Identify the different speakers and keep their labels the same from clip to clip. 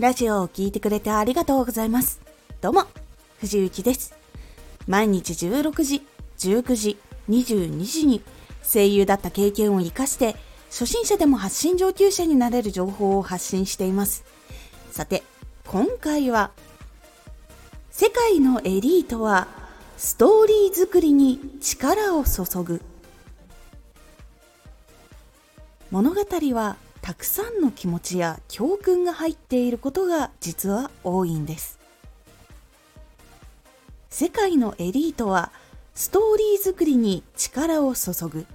Speaker 1: ラジオを聴いてくれてありがとうございます。どうも、藤幸です。毎日16時、19時、22時に声優だった経験を活かして初心者でも発信上級者になれる情報を発信しています。さて、今回は世界のエリートはストーリー作りに力を注ぐ物語はたくさんの気持ちや教訓が入っていることが実は多いんです。世界のエリートはストーリー作りに力を注ぐ。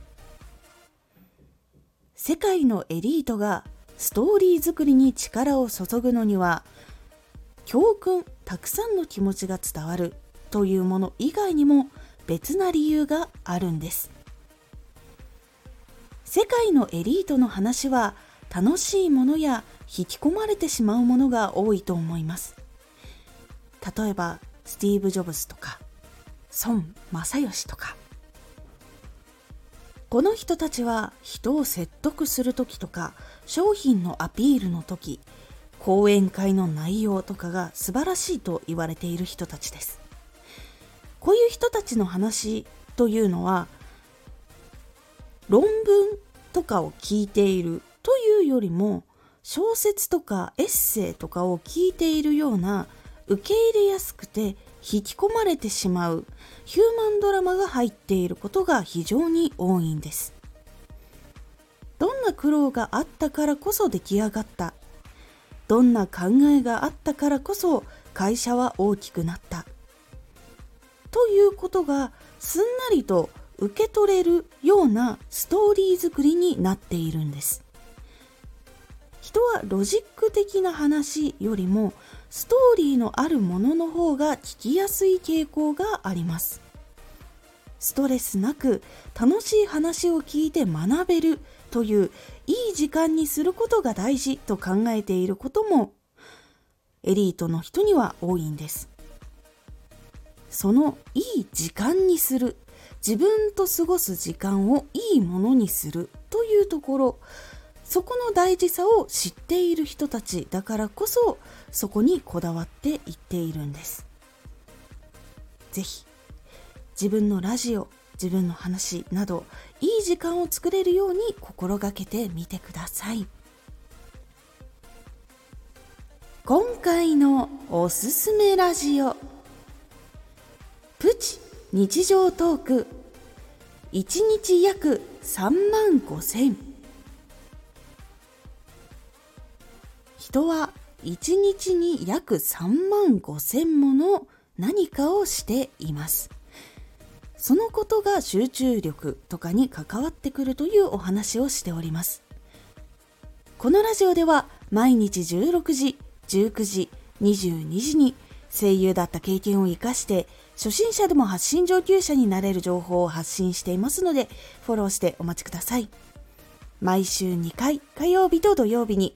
Speaker 1: 世界のエリートがストーリー作りに力を注ぐのには教訓たくさんの気持ちが伝わるというもの以外にも別な理由があるんです。世界のエリートの話は楽しいものや引き込まれてしまうものが多いと思います。例えばスティーブ・ジョブズとか孫正義とか。この人たちは人を説得する時とか商品のアピールの時講演会の内容とかが素晴らしいと言われている人たちです。こういう人たちの話というのは論文とかを聞いているというよりも小説とかエッセイとかを聞いているような受け入れやすくて引き込まれてしまうヒューマンドラマが入っていることが非常に多いんです。どんな苦労があったからこそ出来上がった。どんな考えがあったからこそ会社は大きくなった。ということがすんなりと受け取れるようなストーリー作りになっているんです。人はロジック的な話よりもストーリーのあるものの方が聞きやすい傾向があります。ストレスなく楽しい話を聞いて学べるといういい時間にすることが大事と考えていることもエリートの人には多いんです。そのいい時間にする自分と過ごす時間をいいものにするというところそこの大事さを知っている人たちだからこそそこにこだわっていっているんです。是非自分のラジオ自分の話などいい時間を作れるように心がけてみてください。今回のおすすめラジオ。プチ日常トーク。1日約3万5000人は1日に約3万5千もの何かをしています。そのことが集中力とかに関わってくるというお話をしております。このラジオでは毎日16時、19時、22時に声優だった経験を活かして初心者でも発信上級者になれる情報を発信していますのでフォローしてお待ちください。毎週2回火曜日と土曜日に